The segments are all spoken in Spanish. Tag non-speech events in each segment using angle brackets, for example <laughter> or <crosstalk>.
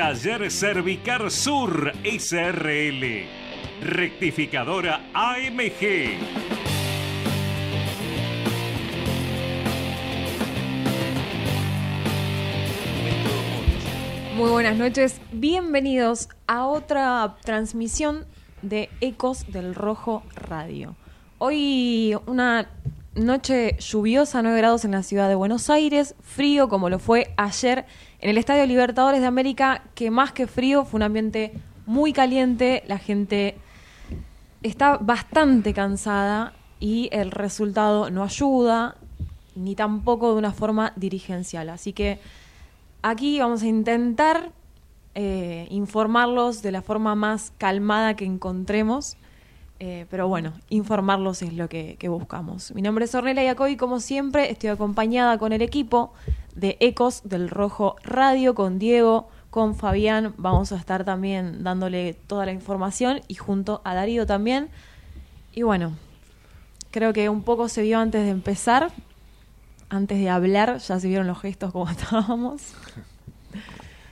Taller Cervicar Sur SRL. Rectificadora AMG. Muy buenas noches, bienvenidos a otra transmisión de Ecos del Rojo Radio. Hoy una noche lluviosa, 9 grados en la ciudad de Buenos Aires, frío como lo fue ayer en el Estadio Libertadores de América, que más que frío fue un ambiente muy caliente, la gente está bastante cansada y el resultado no ayuda, ni tampoco de una forma dirigencial. Así que aquí vamos a intentar eh, informarlos de la forma más calmada que encontremos. Eh, pero bueno, informarlos es lo que, buscamos. Mi nombre es Ornella Yacoy, como siempre, estoy acompañada con el equipo de Ecos del Rojo Radio, con Diego, con Fabián. Vamos a estar también dándole toda la información y junto a Darío también. Y bueno, creo que un poco se vio antes de empezar, antes de hablar, ya se vieron los gestos como <laughs> estábamos.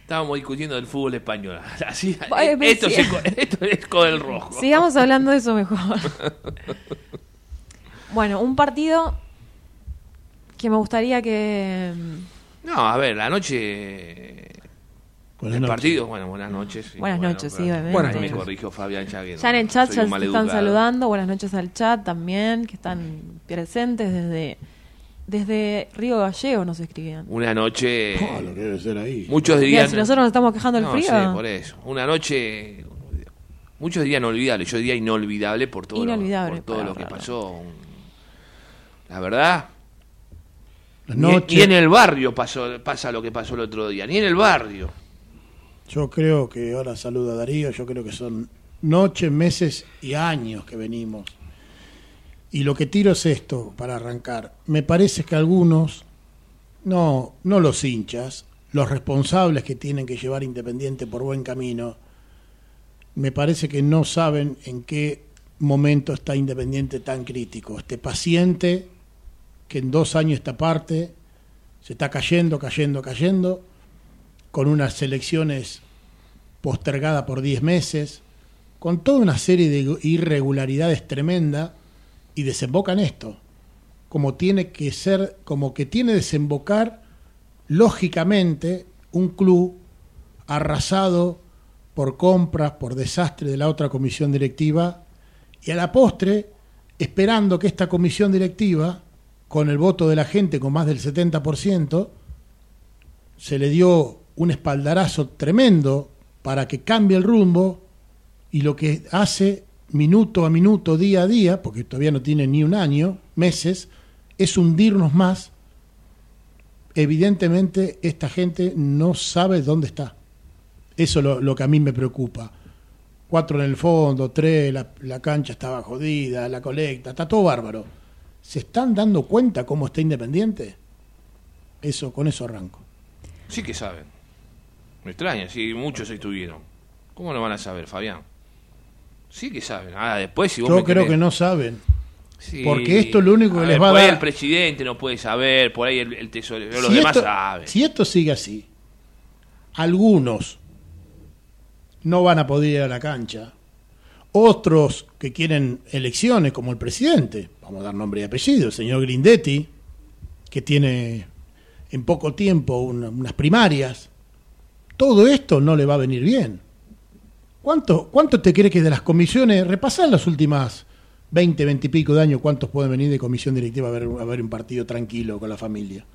Estábamos discutiendo del fútbol español. <laughs> Así, Ay, esto, se co- esto es con el rojo. Sigamos hablando de eso mejor. <laughs> bueno, un partido que me gustaría que... No, a ver, la noche. Buenas el noches. partido, bueno, buenas noches. sí, Buenas bueno, noches, pero- sí, obviamente. Buenas Ahí me noches. corrigió Fabián ya Ya en el chat ya se están saludando. Buenas noches al chat también, que están presentes desde, desde Río Gallego, nos escribían. Una noche. Oh, lo que debe ser ahí. Muchos Mira, dirían. si nosotros nos estamos quejando del no, frío. sé, por eso. Una noche. Muchos dirían inolvidable. Yo diría inolvidable por todo, Inolvidable, lo, por todo lo que pasó. La verdad. Las Ni, noches, ni en el barrio pasó, pasa lo que pasó el otro día. Ni en el barrio. Yo creo que, ahora saluda Darío, yo creo que son noches, meses y años que venimos. Y lo que tiro es esto, para arrancar. Me parece que algunos, no, no los hinchas, los responsables que tienen que llevar Independiente por buen camino, me parece que no saben en qué momento está Independiente tan crítico. Este paciente que en dos años esta parte se está cayendo, cayendo, cayendo, con unas elecciones postergadas por 10 meses, con toda una serie de irregularidades tremendas y desemboca en esto, como tiene que ser, como que tiene desembocar lógicamente un club arrasado por compras, por desastre de la otra comisión directiva y a la postre esperando que esta comisión directiva, con el voto de la gente con más del 70%, se le dio un espaldarazo tremendo para que cambie el rumbo y lo que hace minuto a minuto, día a día, porque todavía no tiene ni un año, meses, es hundirnos más. Evidentemente esta gente no sabe dónde está. Eso es lo, lo que a mí me preocupa. Cuatro en el fondo, tres, la, la cancha estaba jodida, la colecta, está todo bárbaro. ¿Se están dando cuenta cómo está Independiente? Eso, con eso arranco. Sí que saben. Me extraña, si muchos estuvieron. ¿Cómo no van a saber, Fabián? Sí que saben. Ahora después si vos Yo me creo querés- que no saben. Sí. porque esto es lo único que les ver, va a por ahí el presidente no puede saber, por ahí el, el tesorero, los Si demás esto, saben. si esto sigue así, algunos no van a poder ir a la cancha, otros que quieren elecciones, como el presidente, vamos a dar nombre y apellido, el señor Grindetti, que tiene en poco tiempo una- unas primarias, todo esto no le va a venir bien. ¿Cuánto, ¿Cuánto te crees que de las comisiones, repasar las últimas 20, 20 y pico de años, cuántos pueden venir de comisión directiva a ver, a ver un partido tranquilo con la familia?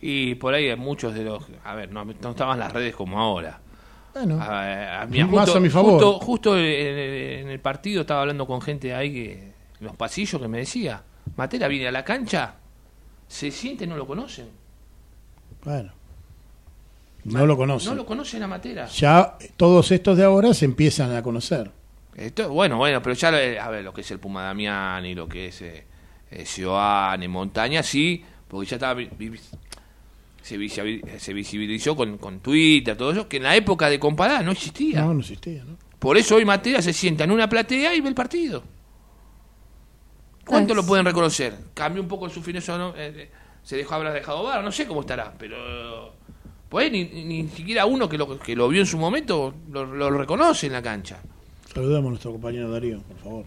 Y por ahí hay muchos de los... A ver, no, no estaban las redes como ahora. Bueno, A, a mí, Más justo, a mi favor. Justo, justo en, en el partido estaba hablando con gente ahí que, en los pasillos que me decía, Matera viene a la cancha, se siente, no lo conocen. bueno. No lo conocen. No lo conocen a Matera. Ya todos estos de ahora se empiezan a conocer. Esto, bueno, bueno, pero ya, lo- a ver, lo que es el Puma Damiani, lo que es eh, eh, Sioane, Montaña, sí, porque ya estaba, vi- vi- se, visi- se visibilizó con, con Twitter, todo eso, que en la época de comparar no existía. No, no existía, ¿no? Por eso hoy Matera se sienta en una platea y ve el partido. ¿Cuánto Es- lo pueden reconocer? Cambió un poco su finesio, ¿no? Eh, eh, se dejó habrá dejado bar, no sé cómo estará, pero pues ni, ni, ni siquiera uno que lo, que lo vio en su momento lo, lo reconoce en la cancha. Saludamos a nuestro compañero Darío, por favor.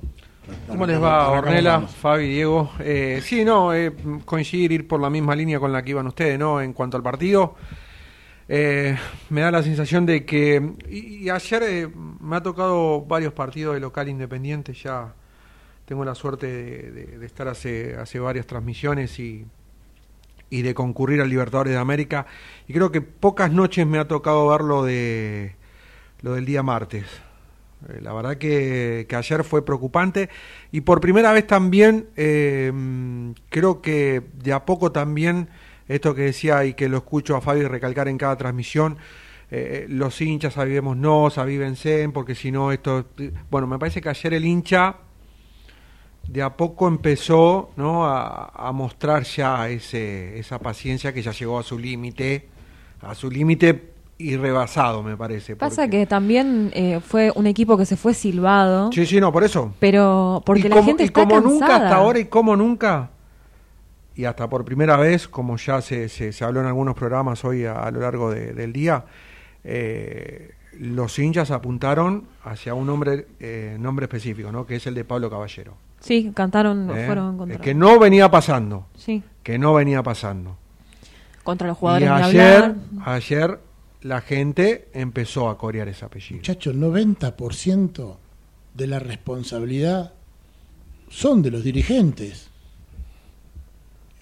¿Cómo les va, vamos. Fabi, Diego? Eh, sí, no, eh, coincidir, ir por la misma línea con la que iban ustedes, ¿no? En cuanto al partido, eh, me da la sensación de que. Y, y ayer eh, me ha tocado varios partidos de local independiente, ya tengo la suerte de, de- de estar hace, hace varias transmisiones y, y de concurrir al Libertadores de América. Y creo que pocas noches me ha tocado ver lo, de, lo del día martes. Eh, La verdad que, que ayer fue preocupante y por primera vez también eh, creo que de a poco también esto que decía y que lo escucho a Fabi recalcar en cada transmisión, eh, los hinchas avivémonos, avívense, porque si no esto... Bueno, me parece que ayer el hincha de a poco empezó ¿no? a, a mostrar ya ese, esa paciencia que ya llegó a su límite, a su límite irrebasado, me parece. Pasa porque- que también eh, fue un equipo que se fue silbado, Sí, sí, no, por eso. pero porque y la como, gente y está como cansada. nunca hasta ahora y como nunca, y hasta por primera vez, como ya se, se, se habló en algunos programas hoy a, a lo largo de- del día, eh, los hinchas apuntaron hacia un nombre, eh, nombre específico, ¿no? que es el de Pablo Caballero. Sí, cantaron, ¿eh? fueron contra, que no venía pasando, sí, que no venía pasando. contra los Y jugadores de ayer, hablar. ayer la gente empezó a corear ese apellido. Muchachos, 90% de la responsabilidad son de los dirigentes.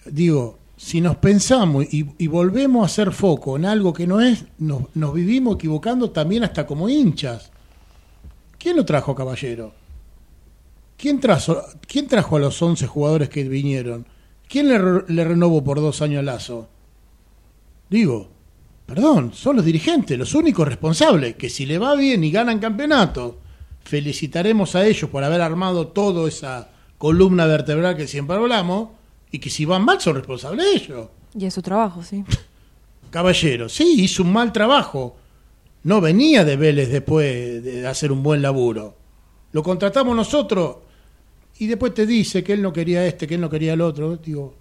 Digo, si nos pensamos y, y volvemos a hacer foco en algo que no es, nos, nos vivimos equivocando también hasta como hinchas. ¿Quién lo trajo, caballero? ¿Quién trajo, quién trajo a los 11 jugadores que vinieron? ¿Quién le, re- le renovó por dos años a Lazo? Digo, perdón, son los dirigentes, los únicos responsables, que si le va bien y ganan campeonato, felicitaremos a ellos por haber armado toda esa columna vertebral que siempre hablamos, y que si van mal son responsables ellos. Y es su trabajo, sí. <laughs> Caballero, sí, hizo un mal trabajo. No venía de Vélez después de hacer un buen laburo. Lo contratamos nosotros y después te dice que él no quería este, que él no quería el otro. Digo,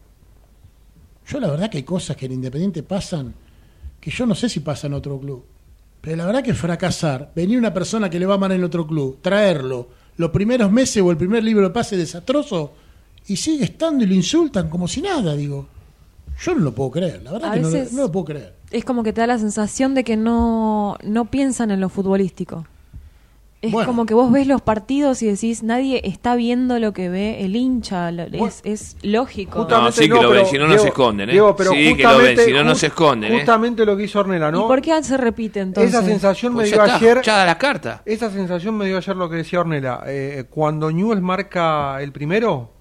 yo la verdad que hay cosas que en Independiente pasan que yo no sé si pasa en otro club. Pero la verdad que fracasar, venir una persona que le va mal en otro club, traerlo, los primeros meses o el primer libro de pase desastroso, y sigue estando y lo insultan como si nada, digo. Yo no lo puedo creer, la verdad A que no no lo puedo creer. Es como que te da la sensación de que no, no piensan en lo futbolístico. Es Bueno. como que vos ves los partidos y decís, nadie está viendo lo que ve el hincha. lo- Bueno. es, es lógico. No, sí que lo ven, si no, no se esconden, ¿eh? Diego, pero Sí que lo ven, justamente- si no, no se esconden, ¿eh? Justamente lo que hizo Ornella, ¿no? ¿Y por qué se repite entonces? Esa sensación Pues me ya dio está, ayer. ya da la carta. Esa sensación me dio ayer lo que decía Ornella. Eh, cuando Newell marca el primero,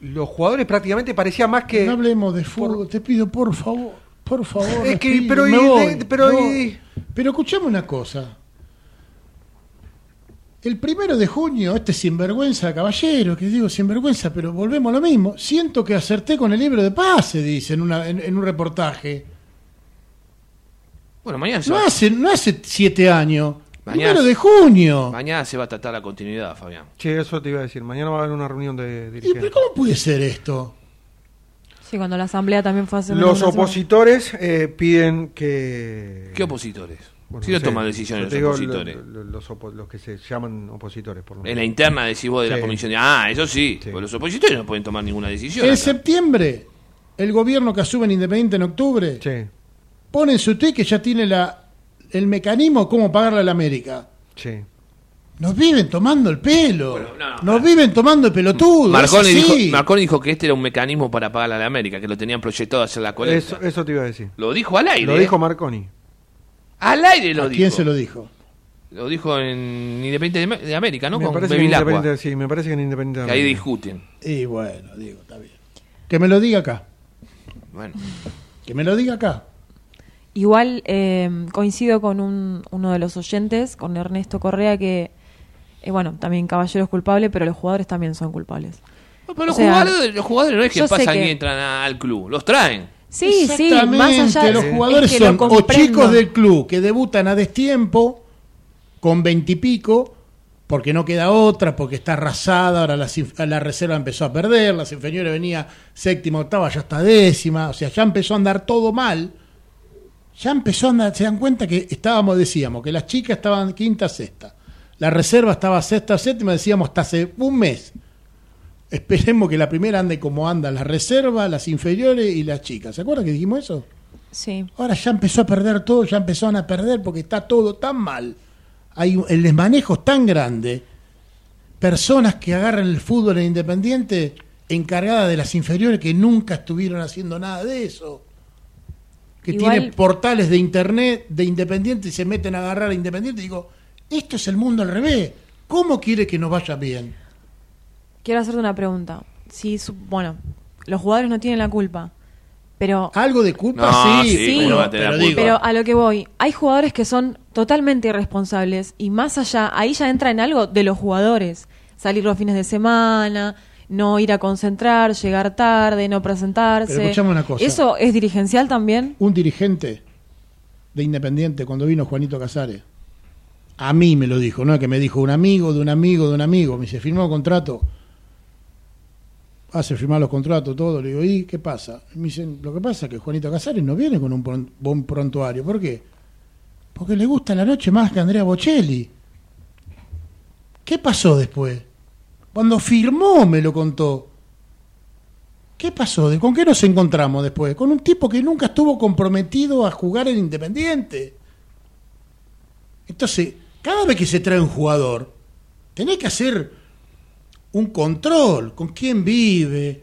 los jugadores prácticamente parecía más que. No hablemos de fútbol, te pido por favor, por favor. Es que, pero me y- voy, de- pero y-. Pero escuchame una cosa. El primero de junio, este sinvergüenza caballero, que digo sinvergüenza, pero volvemos a lo mismo. Siento que acerté con el libro de pase, dice en, una, en, en un reportaje. Bueno, mañana se, No va, hace, no hace siete años. Mañana Primero se- de junio. mañana se va a tratar la continuidad, Fabián. Che, eso te iba a decir. Mañana va a haber una reunión de ¿Y dirigentes. pero ¿Cómo puede ser esto? Sí, cuando la asamblea también fue hace Los opositores eh, piden que. ¿Qué opositores? Bueno, si no sé, toman decisiones los opositores. lo- lo- los, opo- los que se llaman opositores, por lo En la menos. interna decís vos de la Sí. comisión de... Ah, eso sí. Sí. Los opositores no pueden tomar ninguna decisión. En acá. septiembre, el gobierno que asume en Independiente en octubre Sí. pone en su que ya tiene la, el mecanismo cómo pagarle a la América. Sí. Nos viven tomando el pelo. Bueno, no, no, Nos viven tomando el pelotudo. Marconi dijo, Marconi dijo que este era un mecanismo para pagar a la América, que lo tenían proyectado hacer la colecta. Eso, eso te iba a decir. Lo dijo al aire. Lo ¿eh? dijo Marconi. Al aire lo ¿A dijo. quién se lo dijo? Lo dijo en Independiente de- de América, ¿no? me, Con parece que en Bevilacqua. Independiente, sí, me parece que en Independiente. Que ahí América. discuten. Y bueno, digo, está bien. Que me lo diga acá. Bueno, Que me lo diga acá. Igual eh, coincido con un- uno de los oyentes, con Ernesto Correa, que, eh, bueno, también Caballero es culpable, pero los jugadores también son culpables. pero los, O sea, jugadores, los jugadores no es que yo sé pasan que- y entran a- al club, los traen. Sí, sí, más allá los es jugadores que son o chicos del club que debutan a destiempo con veintipico, porque no queda otra, porque está arrasada, ahora la, la reserva empezó a perder, las inferiores venía séptima, octava, ya está décima, o sea, ya empezó a andar todo mal. Ya empezó a andar, se dan cuenta que estábamos, decíamos, que las chicas estaban quinta, sexta. La reserva estaba sexta, séptima, decíamos hasta hace un mes. Esperemos que la primera ande como anda la reserva, las inferiores y las chicas. ¿Se acuerdan que dijimos eso? Sí. Ahora ya empezó a perder todo, ya empezaron a perder porque está todo tan mal. Hay un- el desmanejo es tan grande. Personas que agarran el fútbol en Independiente encargadas de las inferiores que nunca estuvieron haciendo nada de eso. Que Igual- tienen portales de internet de Independiente y se meten a agarrar a Independiente. Y digo, esto es el mundo al revés. ¿Cómo quiere que nos vaya bien? Quiero hacerte una pregunta. Si, su- bueno, los jugadores no tienen la culpa, pero Algo de culpa No, sí, sí, ¿cómo pero, la digo, Pero a lo que voy, hay jugadores que son totalmente irresponsables y más allá, ahí ya entra en algo de los jugadores. Salir los fines de semana, no ir a concentrar, llegar tarde, no presentarse. Pero escuchame una cosa. ¿Eso es dirigencial también? un dirigente de Independiente cuando vino Juanito Casares. A mí me lo dijo, no es que me dijo un amigo de un amigo de un amigo. Me dice, firmó contrato. Hace firmar los contratos, todo. Le digo, ¿y qué pasa? Y me dicen, lo que pasa es que Juanito Casares no viene con un buen prontuario. ¿Por qué? Porque le gusta la noche más que Andrea Bocelli. ¿Qué pasó después? Cuando firmó me lo contó. ¿Qué pasó? ¿De- ¿Con qué nos encontramos después? Con un tipo que nunca estuvo comprometido a jugar en Independiente. Entonces, cada vez que se trae un jugador, tenés que hacer un control, con quién vive,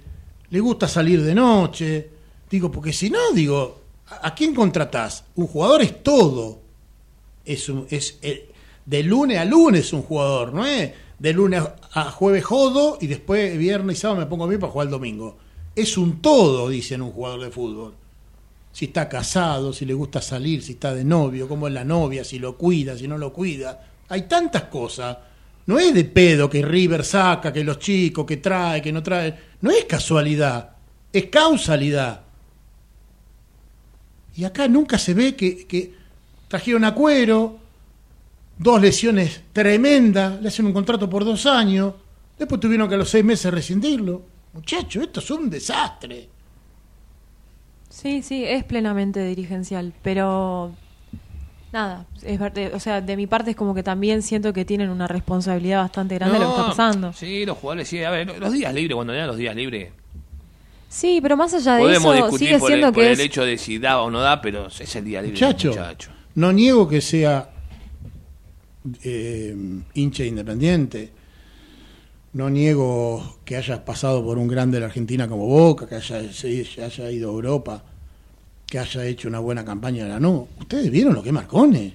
le gusta salir de noche. Digo, porque si no, digo, ¿a quién contratás? Un jugador es todo. Es, un- es eh, de lunes a lunes un jugador, ¿no es? De lunes a jueves jodo y después viernes y sábado me pongo bien para jugar el domingo. Es un todo, dicen un jugador de fútbol. Si está casado, si le gusta salir, si está de novio, cómo es la novia, si lo cuida, si no lo cuida. Hay tantas cosas. No es de pedo que River saca, que los chicos, que trae, que no trae. No es casualidad, es causalidad. Y acá nunca se ve que, trajeron a dos lesiones tremendas, le hacen un contrato por dos años, después tuvieron que a los seis meses rescindirlo. Muchachos, esto es un desastre. Sí, sí, es plenamente dirigencial, pero nada, es o sea, de mi parte es como que también siento que tienen una responsabilidad bastante grande de lo que está No, pasando. Sí, los jugadores, sí. A ver, los días libres, cuando eran los días libres, Sí, pero más allá de podemos eso, discutir sigue por, el, siendo por que el es hecho de si da o no da, pero es el día libre. Muchacho, muchacho. no niego que sea eh, hincha independiente. No niego que hayas pasado por un grande de la Argentina como Boca, que haya, se- que haya ido a Europa, que haya hecho una buena campaña de la no. Ustedes vieron lo que Marcone.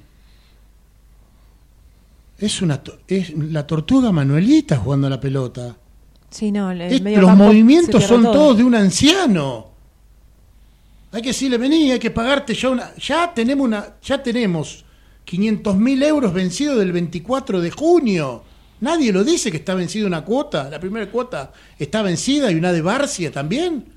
Es una es la tortuga Manuelita jugando a la pelota. Sí, no, el Es- medio los movimientos son todo. todos de un anciano. Hay que decirle, vení, hay que pagarte ya una. Ya tenemos una, ya tenemos 500 mil euros vencidos del 24 de junio. Nadie lo dice que está vencida una cuota. La primera cuota está vencida y una de Barcia también.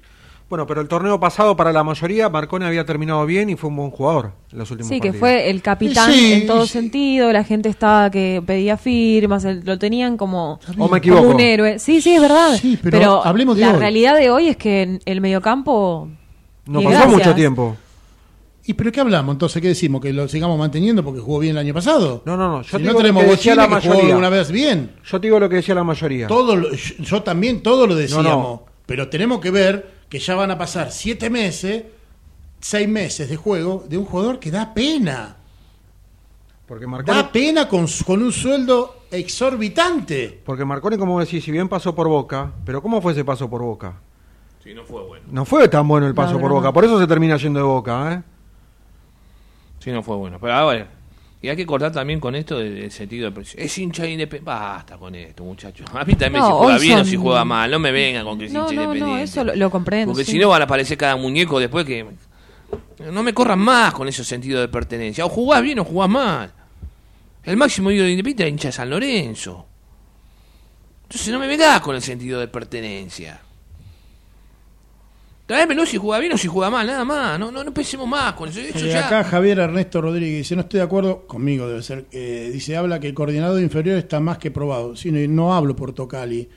Bueno, pero el torneo pasado para la mayoría Marconi había terminado bien y fue un buen jugador en los últimos Sí, que fue el capitán Sí, en todo sí. sentido, la gente estaba que pedía firmas, el- lo tenían como. O me un héroe. Sí, sí, es verdad. Sí, pero hablemos de la hoy. realidad de hoy es que en el mediocampo No pasó gracias. mucho tiempo. ¿Y pero qué hablamos? Entonces, ¿qué decimos? ¿Que lo sigamos manteniendo porque jugó bien el año pasado? No, no, no, yo Si no tenemos lo que decía Bochini la que jugó mayoría. una vez bien. Yo te digo lo que decía la mayoría. Todo lo- yo, yo también todo lo decíamos, no. pero tenemos que ver que ya van a pasar siete meses, seis meses de juego de un jugador que da pena. Porque Marconi, Da pena con, su- con un sueldo exorbitante. porque Marconi, como decís, si bien pasó por Boca, pero ¿cómo fue ese paso por Boca? Sí, no fue bueno. No fue tan bueno el paso No, por no, Boca, no. por eso se termina yendo de Boca, ¿eh? Sí, no fue bueno. Pero ahora, y hay que cortar también con esto del, sentido de presión. Es hincha independiente. Basta con esto, muchachos. A mí también No, si juega bien o si juega mal. No me vengan con que es No, hincha no, no, independiente. eso lo- lo comprendo, Porque sí. si no van a aparecer cada muñeco después que. No me corran más con ese sentido de pertenencia. O jugás bien o jugás mal. El máximo ídolo de Independiente era hincha de San Lorenzo. Entonces no me vengas con el sentido de pertenencia. Tráemelo si juega bien o si juega mal, nada más. No, no, no pensemos más con eso. Eso Eh, ya- acá Javier Ernesto Rodríguez dice, no estoy de acuerdo, conmigo debe ser, eh, dice, habla que el coordinador inferior está más que probado. Sí, no, no hablo por Tocali,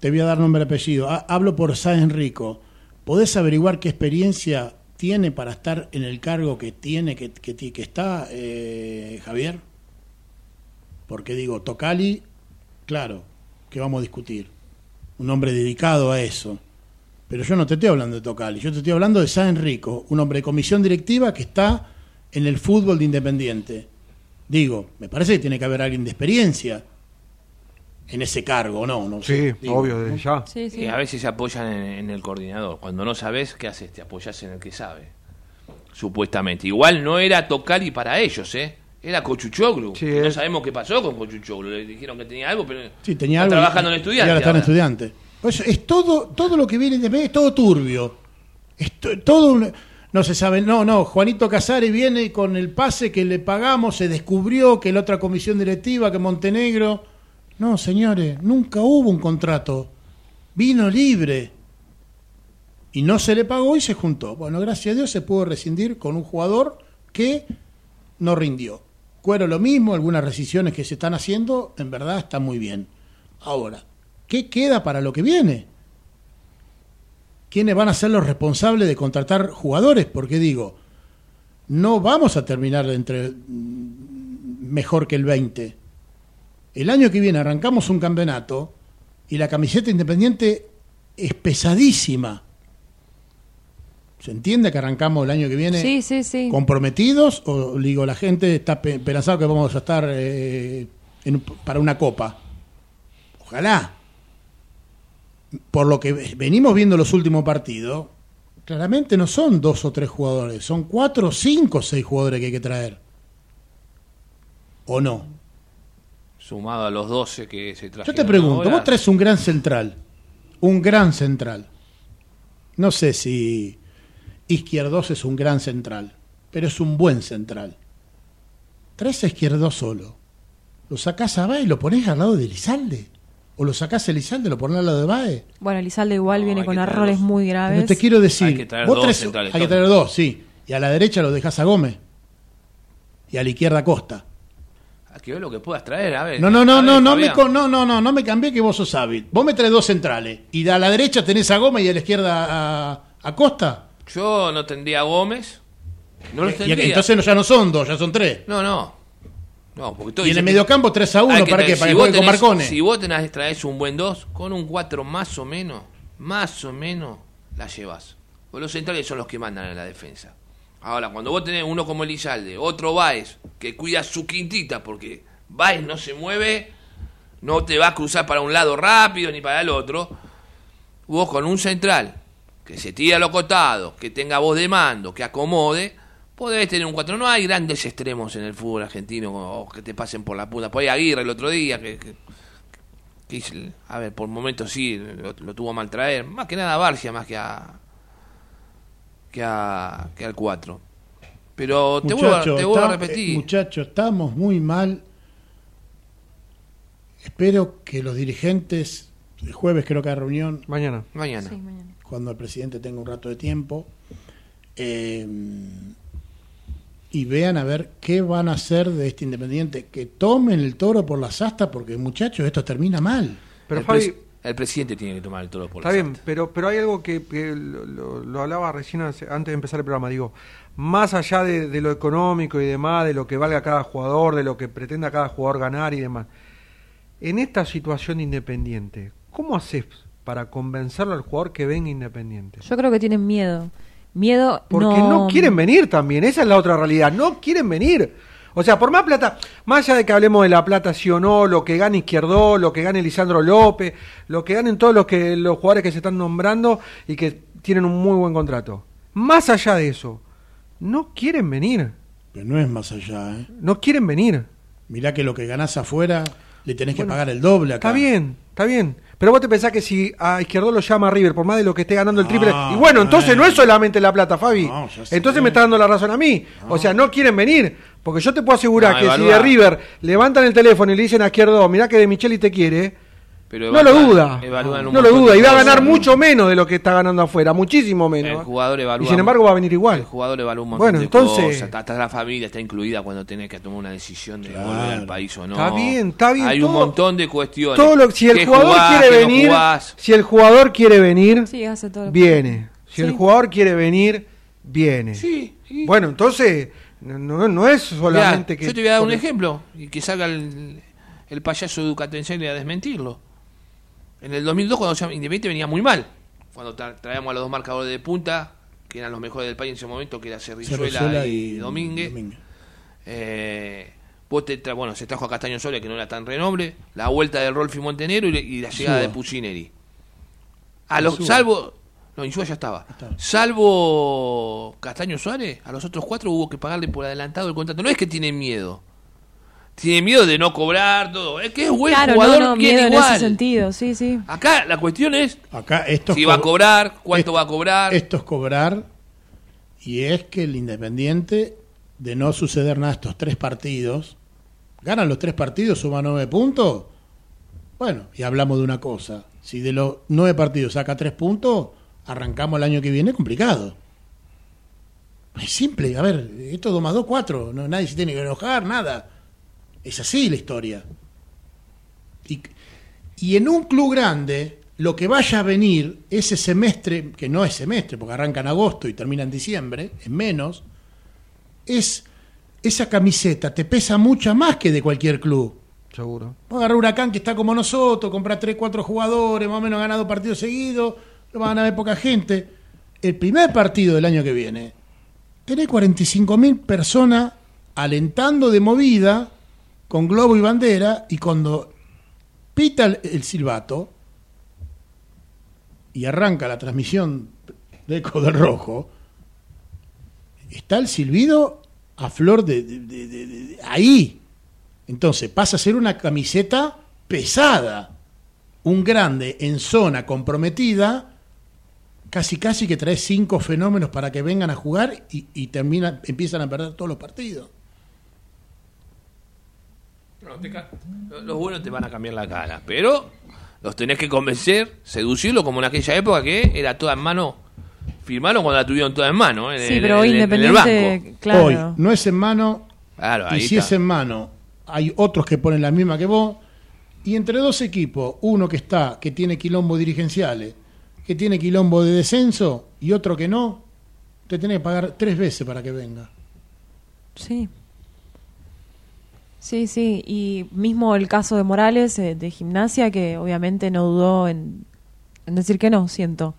te voy a dar nombre y apellido, Ha- hablo por Sáenz Rico. ¿Podés averiguar qué experiencia tiene para estar en el cargo que tiene, que, que está, eh, Javier? Porque digo, Tocali, claro, que vamos a discutir. Un hombre dedicado a eso. Pero yo no te estoy hablando de Tocali, yo te estoy hablando de San Enrico, un hombre de comisión directiva que está en el fútbol de Independiente. Digo, me parece que tiene que haber alguien de experiencia en ese cargo, ¿no? no Sí, sé, obvio, desde ya. Sí, sí. Y a veces se apoyan en, en el coordinador. Cuando no sabes, ¿qué haces? Te apoyas en el que sabe. Supuestamente. Igual no era Tocali para ellos, ¿eh? Era Cochuchoglu. Sí, no es- sabemos qué pasó con Cochuchoglu. Le dijeron que tenía algo, pero Sí, tenía está algo. trabajando en y estudiante. ahora en ahora. estudiante. Es todo, todo lo que viene de es todo turbio. Todo no se sabe, no, no, Juanito Casares viene con el pase que le pagamos, se descubrió que la otra comisión directiva, que Montenegro. No, señores, nunca hubo un contrato. Vino libre. Y no se le pagó y se juntó. Bueno, gracias a Dios se pudo rescindir con un jugador que no rindió. Cuero lo mismo, algunas rescisiones que se están haciendo, en verdad está muy bien. Ahora, ¿qué queda para lo que viene? ¿Quiénes van a ser los responsables de contratar jugadores? Porque digo, no vamos a terminar entre mm, mejor que el 20. El año que viene arrancamos un campeonato y la camiseta independiente es pesadísima. ¿Se entiende que arrancamos el año que viene Sí, sí, sí. comprometidos o digo la gente está pe- pensando que vamos a estar eh, en para una copa ojalá por lo que ve- venimos viendo los últimos partidos claramente no son dos o tres jugadores son cuatro cinco o seis jugadores que hay que traer o no Sumado a los 12 que se trajeron. yo te pregunto ahora. vos traes un gran central un gran central no sé si Izquierdos es un gran central, pero es un buen central. Traes a Izquierdos solo. Lo sacás a y lo pones al lado de Elizalde. O lo sacás a Elizalde lo pones al lado de Bae. Bueno, Elizalde igual No, viene con que errores dos. muy Pero graves. te quiero decir, Hay que traer vos dos traes- centrales, hay que traer dos, sí. Y a la derecha lo dejás a Gómez. Y a la izquierda a Costa. Hay que ver lo que puedas traer. A ver, No, no, no, a ver, no, no me, no, no, no, no me cambié que vos sos hábil. Vos me traes dos centrales. Y a la derecha tenés a Gómez y a la izquierda a, a Costa. Yo no tendría a Gómez. No los Y- y tendría. entonces no- ya no son dos, ya son tres. No, no. No, porque Y en el que- mediocampo 3 a 1, Hay que ¿para qué? tener- Para si que con Marcone. Si vos tenés, traes un buen 2, con un 4 más o menos, más o menos, la llevas. Pues los centrales son los que mandan en la defensa. Ahora, cuando vos tenés uno como Elizalde, otro Baez, que cuida su quintita, porque Baez no se mueve, no te va a cruzar para un lado rápido ni para el otro, vos con un central que se tira a los costados, que tenga voz de mando, que acomode, podés tener un 4. No hay grandes extremos en el fútbol argentino oh, que te pasen por la puta. Por ahí Aguirre el otro día, que, que- que hizo el- a ver, por momentos sí, lo, lo tuvo a mal traer. Más que nada a Barcia, más que a que, a, que al 4. Pero te, vuelvo, a- Muchacho, te vuelvo a repetir. eh, muchacho, estamos muy mal. Espero que los dirigentes, el jueves creo que hay reunión, Mañana. Mañana. Sí, mañana. cuando el presidente tenga un rato de tiempo, eh, y vean a ver qué van a hacer de este Independiente. Que tomen el toro por las astas, porque muchachos, esto termina mal. Pero el, Fabi, pres- el presidente tiene que tomar el toro por está las bien, astas. pero, pero hay algo que, que lo, lo- lo hablaba recién hace- antes de empezar el programa. Digo, más allá de, de lo económico y demás, de lo que valga cada jugador, de lo que pretenda cada jugador ganar y demás. En esta situación de independiente, ¿cómo haces para convencerlo al jugador que venga independiente? Yo creo que tienen miedo. Miedo Porque no, quieren venir también, esa es la otra realidad, no quieren venir. O sea, por más plata, más allá de que hablemos de la plata sí o no, lo que gane Izquierdo, lo que gane Lisandro López, lo que ganen todos los que los jugadores que se están nombrando y que tienen un muy buen contrato. Más allá de eso, no quieren venir. Pero no es más allá, ¿eh? No quieren venir. Mirá que lo que ganás afuera le tenés que pagar el doble acá. Está bien, está bien. Pero vos te pensás que si a Izquierdo lo llama River, por más de lo que esté ganando el triple. Ah, y bueno, entonces no es solamente la plata, Fabi. No, entonces me está dando la razón a mí. O sea, no quieren venir. Porque yo te puedo asegurar No, que evalúa. si de River levantan el teléfono y le dicen a Izquierdo, mirá que de Micheli te quiere. Pero no lo duda. evalúan un No lo duda. Y va a ganar mucho menos de lo que está ganando afuera. Muchísimo El menos. jugador evalúa. y sin embargo va a venir El igual. jugador evalúa un montón Bueno, de entonces- cosas. Hasta la familia está incluida cuando tenés que tomar una decisión de Claro. volver al país o no. Está bien, está bien, Hay un todo- montón de cuestiones. Todo lo, si el ¿Qué jugador jugás, quiere no venir, jugás? si el jugador quiere venir, Sí, hace todo viene. Si Sí. el jugador quiere venir, viene. Sí, sí. Bueno, entonces, no, no es solamente Mirá, que. Yo te voy a dar un ejemplo y que salga el, el payaso Ducatenseña a desmentirlo. En el 2002, cuando ya Independiente venía muy mal, cuando tra- traíamos a los dos marcadores de punta, que eran los mejores del país en ese momento, que era Cerrizuela, Cerrizuela y, Domínguez. Eh, te tra- bueno, se trajo a Castaño Sola, que no era tan renombre, la vuelta del Rolfi Montenegro y, y la llegada de Insúa. Pucineri. A los, salvo. No, Insúa ya estaba. Estaba. Salvo Castaño Suárez, a los otros cuatro hubo que pagarle por adelantado el contrato. No es que tienen miedo. Tienen miedo de no cobrar todo. Es que es buen Claro, jugador, no, no, quiere miedo en igual. ese sentido, sí, sí. Acá la cuestión es Acá esto si es va a co- cobrar, cuánto va a cobrar. Esto es cobrar y es que el Independiente, de no suceder nada estos tres partidos, ganan los tres partidos, suma nueve puntos. Bueno, y hablamos de una cosa. Si de los nueve partidos saca tres puntos, arrancamos el año que viene complicado. Es simple, a ver, esto 2 más 2, 4, no, nadie se tiene que enojar, nada. Es así la historia. Y, y en un club grande, lo que vaya a venir ese semestre, que no es semestre, porque arranca en agosto y termina en diciembre, es menos, es esa camiseta te pesa mucho más que de cualquier club. Seguro. Vos agarrar Huracán que está como nosotros, comprar 3, 4 jugadores, más o menos ha ganado partidos seguidos, lo van a ver poca gente. El primer partido del año que viene, tenés 45 mil personas alentando de movida, con globo y bandera, y cuando pita el, silbato y arranca la transmisión de Eco del Rojo, está el silbido a flor de, ahí. Entonces pasa a ser una camiseta pesada, un grande en zona comprometida, casi casi que trae cinco fenómenos para que vengan a jugar y, y terminan, empiezan a perder todos los partidos. No, te ca- Los buenos te van a cambiar la cara, pero los tenés que convencer, seducirlo como en aquella época que era toda en mano. Firmaron cuando la tuvieron toda en mano. en Sí, el- pero hoy Independiente, banco. claro. Hoy no es en mano Claro, y si está. es en mano hay otros que ponen la misma que vos y entre dos equipos, uno que está, que tiene quilombo dirigenciales, que tiene quilombo de descenso y otro que no, te tenés que pagar tres veces para que venga. Sí. Sí, sí. Y mismo el caso de Morales, eh, de gimnasia, que obviamente no dudó en, en decir que no, siento.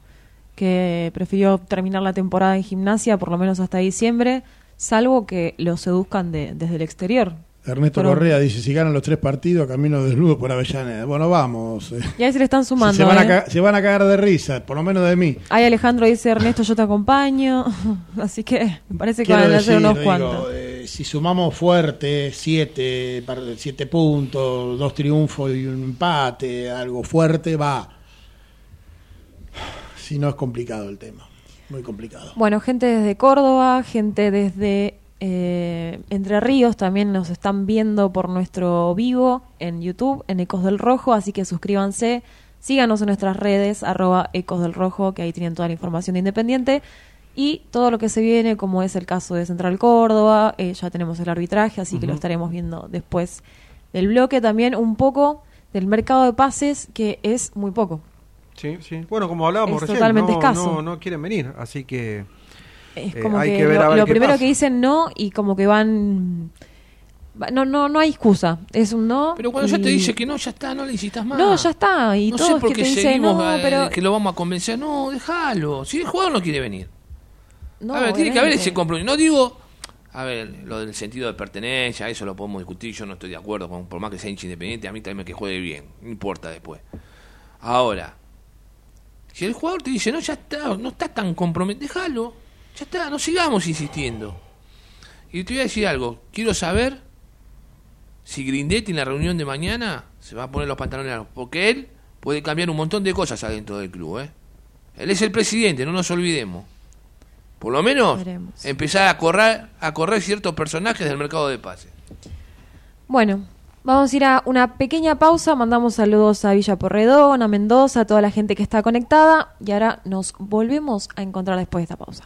Que prefirió terminar la temporada en gimnasia, por lo menos hasta diciembre, salvo que lo seduzcan de- desde el exterior. Ernesto Pero- Correa dice, si ganan los tres partidos, camino desnudo por Avellaneda. Bueno, vamos. eh. Y ahí se le están sumando. se, van a ¿eh? se van a cagar de risa, por lo menos de mí. Ahí Alejandro dice, Ernesto, yo te acompaño. <laughs> Así que me parece que Quiero van a decir, hacer unos digo, cuantos. Si sumamos fuerte, siete, siete puntos, dos triunfos y un empate, algo fuerte, va. Si no es complicado el tema, muy complicado. Bueno, gente desde Córdoba, gente desde eh, Entre Ríos también nos están viendo por nuestro vivo en YouTube, en Ecos del Rojo, así que suscríbanse, síganos en nuestras redes, arroba Ecos del Rojo, que ahí tienen toda la información de Independiente, y todo lo que se viene, como es el caso de Central Córdoba, eh, ya tenemos el arbitraje, así que lo estaremos viendo después del bloque, también un poco del mercado de pases, que es muy poco. Sí, sí. Bueno, como hablábamos Es recién, totalmente no, escaso. no, no quieren venir, así que Es Eh, como hay que, que ver a lo, ver lo qué primero pasa. que dicen no y como que van... va- No, no, no hay excusa. Es un no. Pero cuando ya te y- dice que no, ya está, no necesitas más. No, ya está. Y no todos sé por que qué te dicen seguimos no, eh, pero... que lo vamos a convencer. No, déjalo. Si el jugador no quiere venir. No, a ver, tiene que haber ese compromiso. No digo, A ver, lo del sentido de pertenencia, eso lo podemos discutir, yo no estoy de acuerdo, con, por más que sea hincha independiente, a mí también me que juegue bien, no importa después. Ahora, si el jugador te dice, no, ya está, no está tan comprometido, déjalo, ya está, no sigamos insistiendo. Y te voy a decir algo, quiero saber si Grindetti en la reunión de mañana se va a poner los pantalones largos, porque él puede cambiar un montón de cosas adentro del club, ¿eh? Él es el presidente, no nos olvidemos. Por lo menos Veremos. empezar a correr, a correr ciertos personajes del mercado de pases. Bueno, vamos a ir a una pequeña pausa. Mandamos saludos a Villa Porredón, a Mendoza, a toda la gente que está conectada. Y ahora nos volvemos a encontrar después de esta pausa.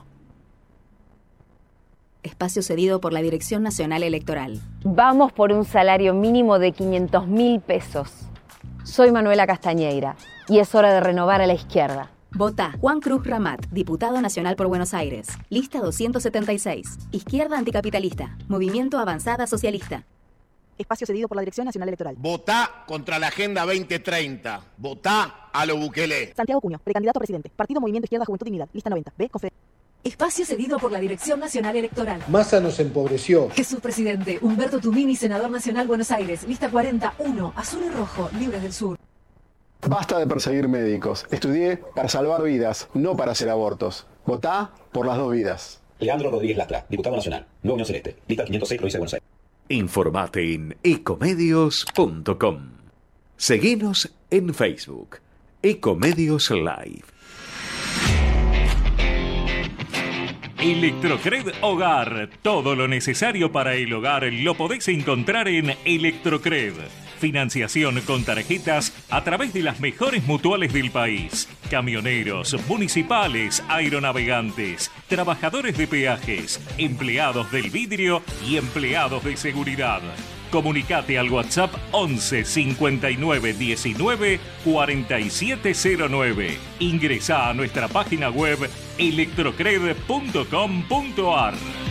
Espacio cedido por la Dirección Nacional Electoral. Vamos por un salario mínimo de 500 mil pesos. Soy Manuela Castañeira y es hora de renovar a la izquierda. Vota Juan Cruz Ramat, diputado nacional por Buenos Aires. Lista 276. Izquierda anticapitalista. Movimiento Avanzada Socialista. Espacio cedido por la Dirección Nacional Electoral. Votá contra la Agenda 2030. Votá a lo Bukele. Santiago Cuño, precandidato a presidente. Partido Movimiento Izquierda Juventud Dignidad. Lista 90. B. Confe- Espacio cedido por la Dirección Nacional Electoral. Massa nos empobreció. Jesús Presidente, Humberto Tumini, Senador Nacional Buenos Aires, lista 41, azul y rojo, libres del sur. Basta de perseguir médicos. Estudié para salvar vidas, no para hacer abortos. Votá por las dos vidas. Leandro Rodríguez Lastra, diputado nacional, Nueva Unión Celeste, lista 506, provincia de Buenos Aires. Informate en ecomedios.com. Seguinos en Facebook. Ecomedios Live. Electrocred Hogar. Todo lo necesario para el hogar lo podéis encontrar en Electrocred. Financiación con tarjetas a través de las mejores mutuales del país. Camioneros, municipales, aeronavegantes, trabajadores de peajes, empleados del vidrio y empleados de seguridad. Comunicate al WhatsApp 11 59 19 4709. Ingresa a nuestra página web electrocred.com.ar.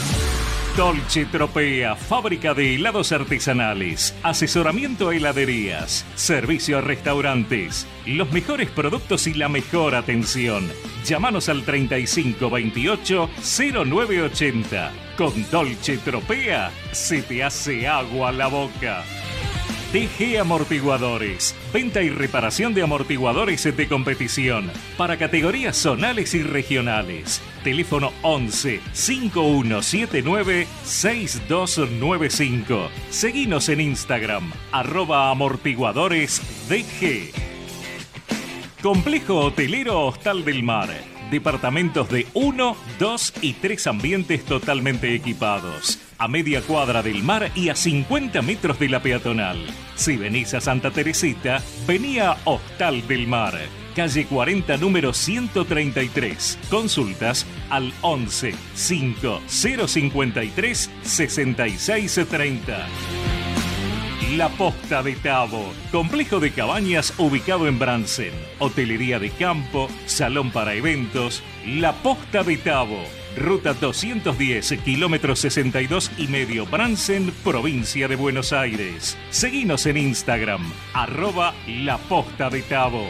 Dolce Tropea, fábrica de helados artesanales, asesoramiento a heladerías, servicio a restaurantes, los mejores productos y la mejor atención. Llámanos al 3528 0980. Con Dolce Tropea se te hace agua la boca. TG Amortiguadores. Venta y reparación de amortiguadores de competición para categorías zonales y regionales. Teléfono 11 5179 6295. Seguinos en Instagram, arroba amortiguadores DG. Complejo Hotelero Hostal del Mar. Departamentos de 1, 2 y 3 ambientes totalmente equipados. a media cuadra del mar y a 50 metros de la peatonal. Si venís a Santa Teresita, vení a Hostal del Mar, calle 40, número 133. Consultas al 11 5 053 6630. La Posta de Tabo, complejo de cabañas ubicado en Bransen, hotelería de campo, salón para eventos. La Posta de Tabo, ruta 210, kilómetro 62 y medio, Bransen, provincia de Buenos Aires. Seguinos en Instagram, arroba La Posta de Tabo.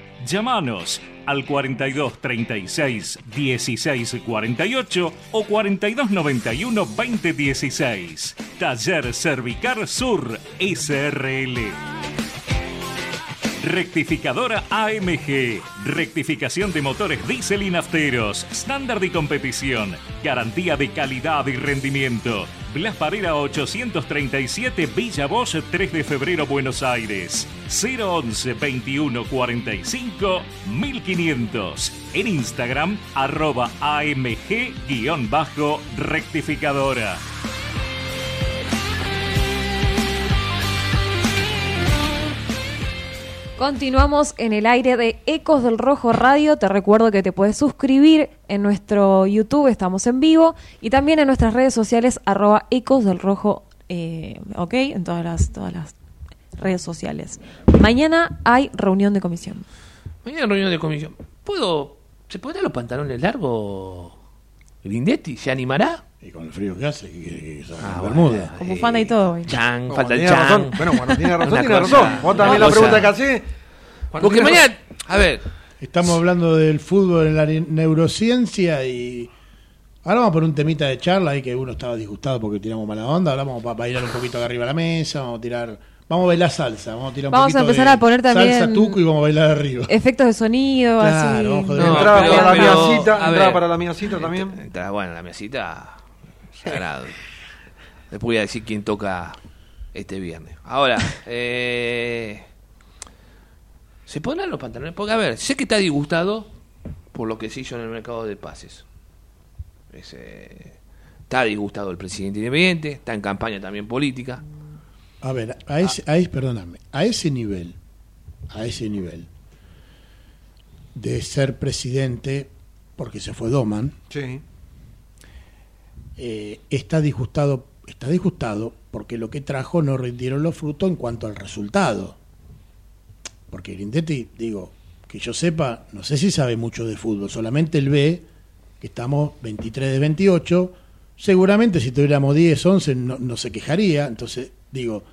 Llámanos al 42 36 16 48 o 42 91 20 16. Taller Cervicar Sur SRL. Rectificadora AMG. Rectificación de motores diésel y nafteros. Estándar de competición. Garantía de calidad y rendimiento. Blas Parera 837 Villa Bosch 3 de febrero Buenos Aires. 011 21 45 1500. En Instagram arroba AMG-rectificadora. Continuamos en el aire de Ecos del Rojo Radio. Te recuerdo que te puedes suscribir en nuestro YouTube, estamos en vivo, y también en nuestras redes sociales, arroba Ecos del Rojo, eh, ok, en todas las, todas las redes sociales. Mañana hay reunión de comisión. Mañana reunión de comisión. ¿Puedo. ¿Se pondrá los pantalones largos? Grindetti? ¿Se animará? Y con el frío que hace, que, que, que saca Ah, bueno, bermuda. Con bufanda y todo. güey. Chan, No, falta el chan. razón. Bueno, cuando tiene <laughs> razón, tiene cosa- razón. Vos también la cosa- pregunta que hacés. Porque mañana. A ver. Estamos hablando del fútbol en la ne- neurociencia y ahora vamos por un temita de charla ahí que uno estaba disgustado porque tiramos mala onda, ahora vamos a bailar un poquito de arriba de la mesa, vamos a tirar, vamos a bailar salsa, vamos a tirar un Vamos a empezar de a poner también- salsa tuco y vamos a bailar arriba. Efectos de sonido, Claro, así. No, entrada pero- para la pero, miacita, para la miacita también. Entra- bueno, la mesita. Sagrado. Después voy a decir quién toca este viernes. Ahora, eh, ¿se pondrán los pantalones? Porque, a ver, sé que está disgustado por lo que se hizo en el mercado de pases. Es, eh, está disgustado el presidente independiente, está en campaña también política. A ver, a ese, a ese- perdóname, a ese nivel, a ese nivel de ser presidente, porque se fue Doman, Sí. eh, está disgustado, está disgustado porque lo que trajo no rindieron los frutos en cuanto al resultado. Porque Grindetti, digo, que yo sepa, no sé si sabe mucho de fútbol, solamente él ve que estamos 23 de 28, seguramente si tuviéramos 10, 11 no, no se quejaría, entonces digo,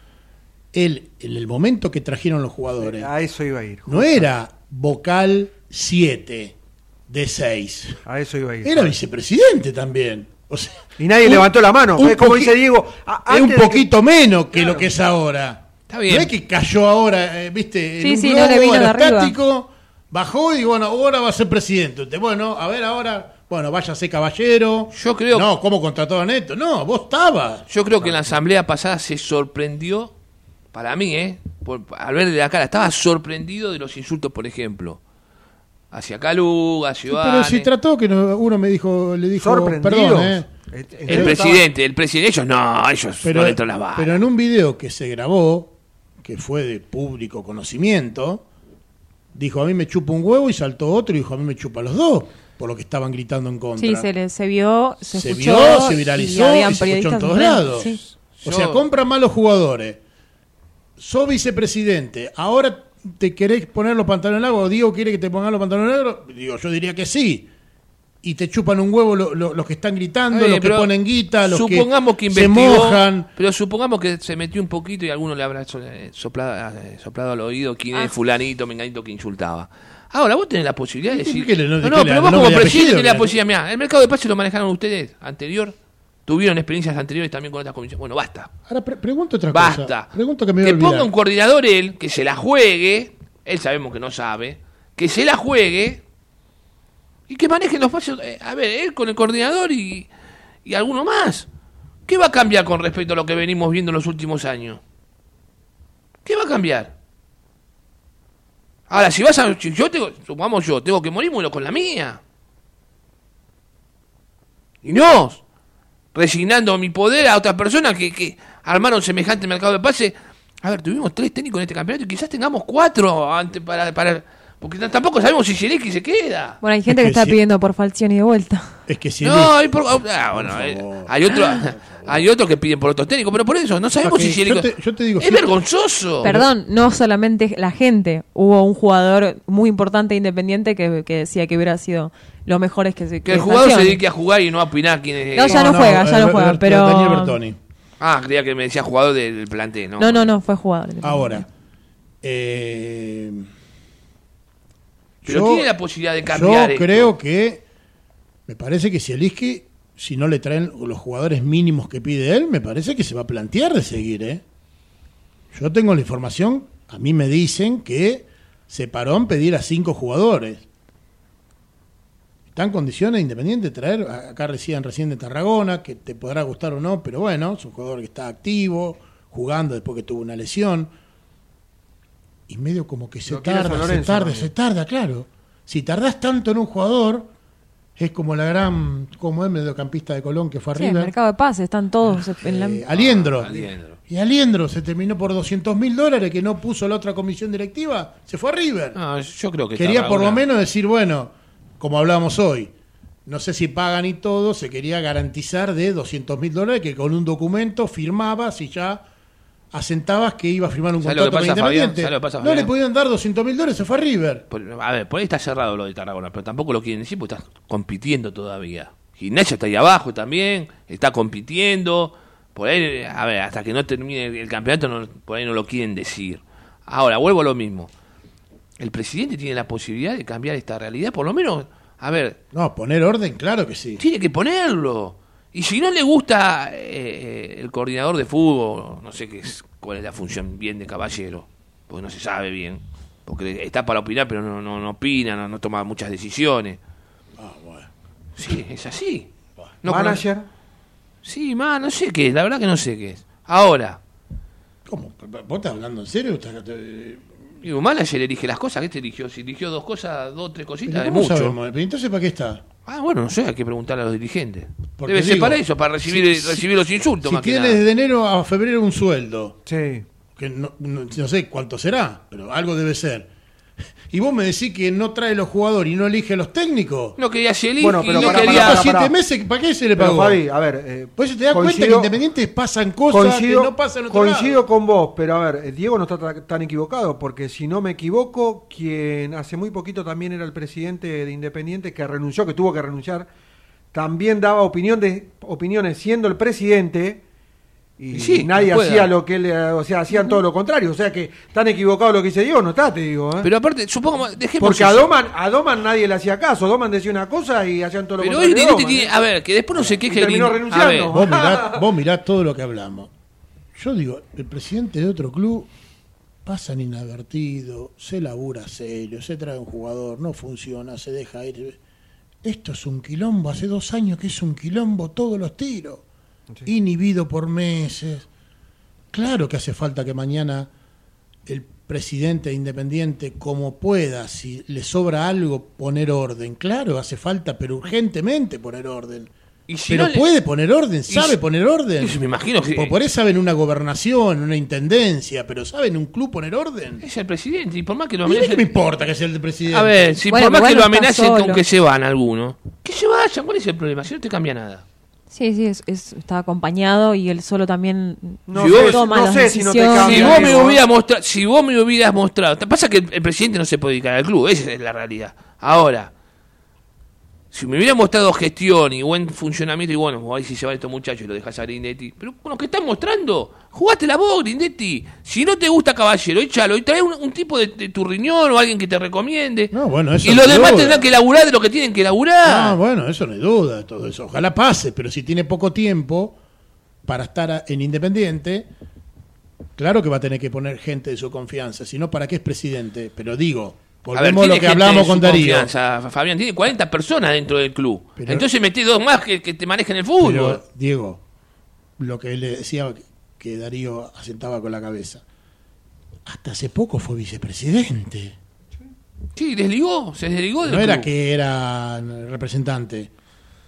él en el momento que trajeron los jugadores, A eso iba a ir. no era vocal 7 de 6, A eso iba a ir. era vicepresidente también. O sea, Y nadie un- levantó la mano. un Es como dice Diego. es un que- poquito menos que Claro. lo que es ahora. Está bien. No es que cayó ahora, eh, viste, Sí, en un sí, no globo le vino de arriba. aerostático, bajó y bueno, ahora va a ser presidente. Usted, Bueno, a ver ahora, Bueno, váyase caballero. Yo creo- No, ¿cómo contrató a Neto? No, vos estabas. Yo creo que en la asamblea pasada se sorprendió, para mí, ¿eh? Por- al ver de la cara, estaba sorprendido de los insultos, por ejemplo, hacia Caluga, hacia Pero si trató que no- uno me dijo, le dijo, perdón, ¿eh? El presidente, el presidente, ellos no, ellos Pero, no le entran las balas. pero en un video que se grabó, que fue de público conocimiento, dijo a mí me chupa un huevo y saltó otro y dijo a mí me chupa los dos, por lo que estaban gritando en contra. Sí, se, le, se vio, se, se escuchó. vio, se y viralizó y, habían se escuchó en todos lados. sí. O sea, compran malos jugadores. Sos vicepresidente, ahora te querés poner los pantalones largos, o Diego quiere que te pongan los pantalones largos, digo, yo diría que sí. Y te chupan un huevo lo- lo- los que están gritando, los que ponen guita, los supongamos que, se investigó, mojan. pero supongamos que se metió un poquito y alguno le habrá eh, soplado, eh, soplado al oído quién Ah. es fulanito, menganito que insultaba. Ahora, vos tenés la posibilidad de decir... ¿Qué le- no- no, no, pero vos como presidente tenés la posibilidad. Mirá, el mercado de pases lo manejaron ustedes anterior. Tuvieron experiencias anteriores también con otras comisiones. Bueno, basta. Ahora pre- pregunto otra cosa. Basta. Pregunto que me voy a que ponga un coordinador él, que se la juegue, él sabemos que no sabe, que se la juegue y que maneje los pasos. eh, a ver, él con el coordinador y, y alguno más. ¿Qué va a cambiar con respecto a lo que venimos viendo en los últimos años? ¿Qué va a cambiar? Ahora, si vas a. si yo tengo, supongamos yo, tengo que morir, muero con la mía. Y no, resignando mi poder a otras personas que, que armaron semejante mercado de pase. A ver, tuvimos tres técnicos en este campeonato y quizás tengamos cuatro antes para, para porque tampoco sabemos si Zelinski se queda. Bueno, hay gente Es que, que está si- pidiendo por Falcioni de vuelta. Es que si No, hay, por- ah, bueno, eh, hay otro, hay otros que piden por otros técnicos, pero por eso no sabemos si yo Zelinski. te- yo te digo, es si- vergonzoso. Perdón, no solamente la gente. Hubo un jugador muy importante e independiente que, que decía que hubiera sido lo mejor es que se que el jugador se dedique a jugar y no a opinar quién es. No, ya no juega, ya no eh, juega, Ber- pero- Daniel Bertoni. Ah, creía que me decía jugador del plantel, ¿no? No, no, no, fue jugador. Ahora, eh, Pero yo- tiene la posibilidad de cambiar Yo esto. creo que me parece que si Eliski, si no le traen los jugadores mínimos que pide él, me parece que se va a plantear de seguir, ¿eh? Yo tengo la información, a mí me dicen que se paró en pedir a cinco jugadores. Está en condiciones independientes de traer, acá recién recién de Tarragona, que te podrá gustar o no, pero bueno, es un jugador que está activo, jugando después que tuvo una lesión. Y medio como que se Lo tarda, se tarda, también. se tarda, claro. Si tardás tanto en un jugador, es como la gran, como el mediocampista de Colón que fue Sí, el arriba. mercado de pases, están todos en la... Eh, Aliendro. Aliendro. Y Aliendro se terminó por 200 mil dólares que no puso la otra comisión directiva, se fue a River. No, yo creo que quería por lo menos decir, bueno, como hablábamos hoy, no sé si pagan y todo, se quería garantizar de 200 mil dólares que con un documento firmabas y ya asentabas que iba a firmar un ¿Sabes lo que contrato con? Independiente. ¿Sabes lo que pasa, no le podían dar 200 mil dólares, se fue a River. Por- a ver, por ahí está cerrado lo de Tarragona, pero tampoco lo quieren decir porque está compitiendo todavía. Gimnasia está ahí abajo también, está compitiendo. Por ahí, a ver, hasta que no termine el, el campeonato, no- por ahí no lo quieren decir. Ahora, vuelvo a lo mismo. El presidente tiene la posibilidad de cambiar esta realidad, por lo menos, a ver, No, poner orden, claro que sí. tiene que ponerlo. Y si no le gusta eh, el coordinador de fútbol, no sé qué es, cuál es la función bien de caballero, porque no se sabe bien, porque está para opinar, pero no, no, no opina, no, no toma muchas decisiones. Sí, es así. No, Manager. Sí, más, no sé qué es, la verdad que no sé qué es. Ahora, ¿Cómo? ¿Vos estás hablando en serio? ¿Estás- digo, manager elige las cosas, ¿qué te eligió? Si eligió dos cosas, dos, tres cositas, es ¿cómo mucho. sabemos? Pero entonces, ¿para qué está? Ah, bueno, no sé, hay que preguntarle a los dirigentes. Porque Debe ser para eso, para recibir, si- recibir los insultos Si más que tienes nada. de enero a febrero un sueldo, Sí. que no, no- no sé cuánto será, pero algo debe ser. <laughs> Y vos me decís que no trae los jugadores y no elige los técnicos. No quería Zielinski, Bueno, pero no quería... pará, siete meses, ¿para qué se le Pero pagó? Fabi, a ver, eh, Por eso te das cuenta que Independientes pasan cosas coincido, que no pasan otro coincido lado. con vos, pero a ver, eh, Diego no está ta- tan equivocado, porque si no me equivoco, quien hace muy poquito también era el presidente de Independiente, que renunció, que tuvo que renunciar, también daba opinión de, opiniones siendo el presidente y Y sí, nadie hacía lo que él, o sea, hacían todo lo contrario, o sea que tan equivocado lo que dice Diego no está, te digo. ¿eh? Pero aparte, supongo, dejemos porque a eso. Doman, a Doman nadie le hacía caso, Doman decía una cosa y hacían todo lo Pero contrario. hoy tiene, ¿eh? a ver, que después no se queje. terminó el- renunciando. A ver, Vos mirá, <laughs> vos mirá todo lo que hablamos. Yo digo, el presidente de otro club pasan inadvertido, se labura serio, se trae un jugador, no funciona, se deja ir. Esto es un quilombo, hace dos años que es un quilombo todos los tiros. Inhibido por meses. Claro que hace falta que mañana el presidente independiente, como pueda, si le sobra algo, poner orden. Claro, hace falta, pero urgentemente poner orden. Y si pero no le- puede poner orden, sabe si- poner orden. me imagino que- Por, por eso saben una gobernación, una intendencia, pero saben un club poner orden. Es el presidente, y por más que lo ¿Y a mí amenacen. me importa que sea el presidente? A ver, si Bueno, por más que lo amenacen con que se van algunos, que se vayan, ¿cuál es el problema? Si no te cambia nada. Sí, sí, es, es- está acompañado y él solo también No Si sé, vos- toma no las sé si no te decisiones. cambia. Si vos, me amigo, hubieras mostrado, si vos me hubieras mostrado, te pasa que el, el presidente no se puede dedicar al club, esa es la realidad. Ahora, si me hubiera mostrado gestión y buen funcionamiento, y bueno, ahí si se van estos muchachos y lo dejas a Grindetti, pero con lo que están mostrando, jugaste la voz, Grindetti. Si no te gusta Caballero, échalo y trae un, un tipo de, de tu riñón o alguien que te recomiende. No, bueno, eso y no los demás duda. tendrán que laburar de lo que tienen que laburar. No, bueno, eso no hay duda, todo eso. Ojalá pase, pero si tiene poco tiempo para estar a- en Independiente, claro que va a tener que poner gente de su confianza, si no, ¿para qué es presidente? Pero digo, A ver, volvemos a lo tiene que hablamos con Darío. confianza, Fabián, tiene 40 personas dentro del club. Pero- Entonces metí dos más que, que te manejen el fútbol. Pero, Diego, lo que le decía que Darío asentaba con la cabeza, hasta hace poco fue vicepresidente. Sí, desligó, se desligó del No era que era representante.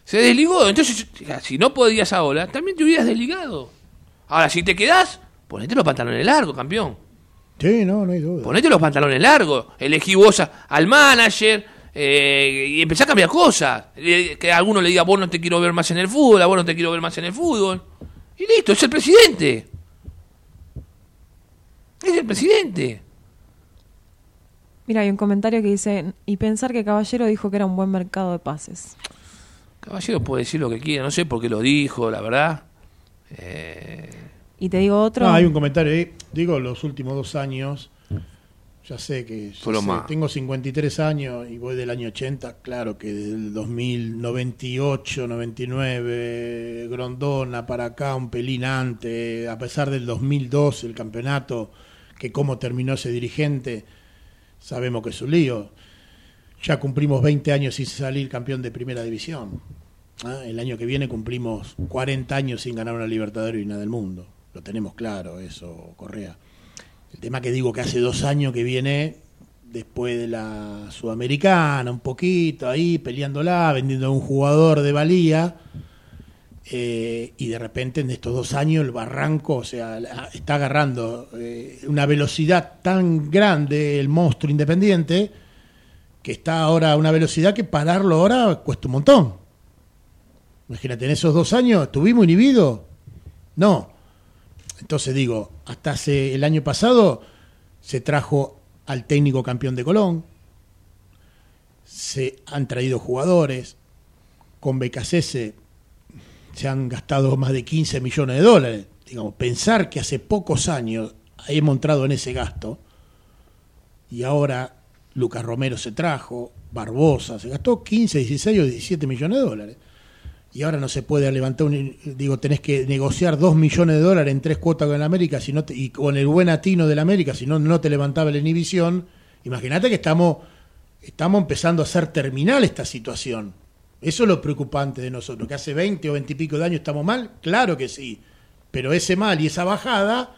Se desligó. Entonces, si no podías ahora, también te hubieras desligado. Ahora, si te quedás, ponete los pantalones largos, campeón. Sí, no, no hay duda. Ponete los pantalones largos. Elegí vos a- al manager eh, y empezá a cambiar cosas. Eh, Que a alguno le diga, vos no te quiero ver más en el fútbol, a vos no te quiero ver más en el fútbol. Y listo, es el presidente. Es el presidente. Mira, hay un comentario que dice, y pensar que Caballero dijo que era un buen mercado de pases. Caballero puede decir lo que quiera, no sé por qué lo dijo, la verdad. Eh, Y te digo otro. No, hay un comentario ahí. Digo, los últimos dos años, ya sé que ya sé, más. tengo 53 años y voy del año 80. Claro que del 2098, 99, Grondona para acá, un pelín antes, a pesar del 2002, el campeonato, que cómo terminó ese dirigente, sabemos que es un lío. Ya cumplimos 20 años sin salir campeón de primera división. ¿ah? El año que viene cumplimos 40 años sin ganar una Libertadores y una del mundo. Lo tenemos claro eso, Correa. El tema que digo que hace dos años que viene después de la Sudamericana, un poquito ahí peleándola, vendiendo a un jugador de valía. eh, y de repente en estos dos años el barranco, o sea, está agarrando eh, una velocidad tan grande el monstruo independiente que está ahora a una velocidad que pararlo ahora cuesta un montón. Imagínate, en esos dos años estuvimos inhibidos. No. Entonces digo, hasta hace el año pasado se trajo al técnico campeón de Colón, se han traído jugadores, con BKCS se han gastado más de 15 millones de dólares. Digamos, pensar que hace pocos años hemos entrado en ese gasto y ahora Lucas Romero se trajo, Barbosa, se gastó 15, 16 o 17 millones de dólares. Y ahora no se puede levantar un. Digo, tenés que negociar 2 millones de dólares en tres cuotas con el América si no y con el buen atino del América, si no, no te levantaba la inhibición. Imagínate que estamos, estamos empezando a hacer terminal esta situación. Eso es lo preocupante de nosotros. Que hace 20 o 20 y pico de años estamos mal, claro que sí. Pero ese mal y esa bajada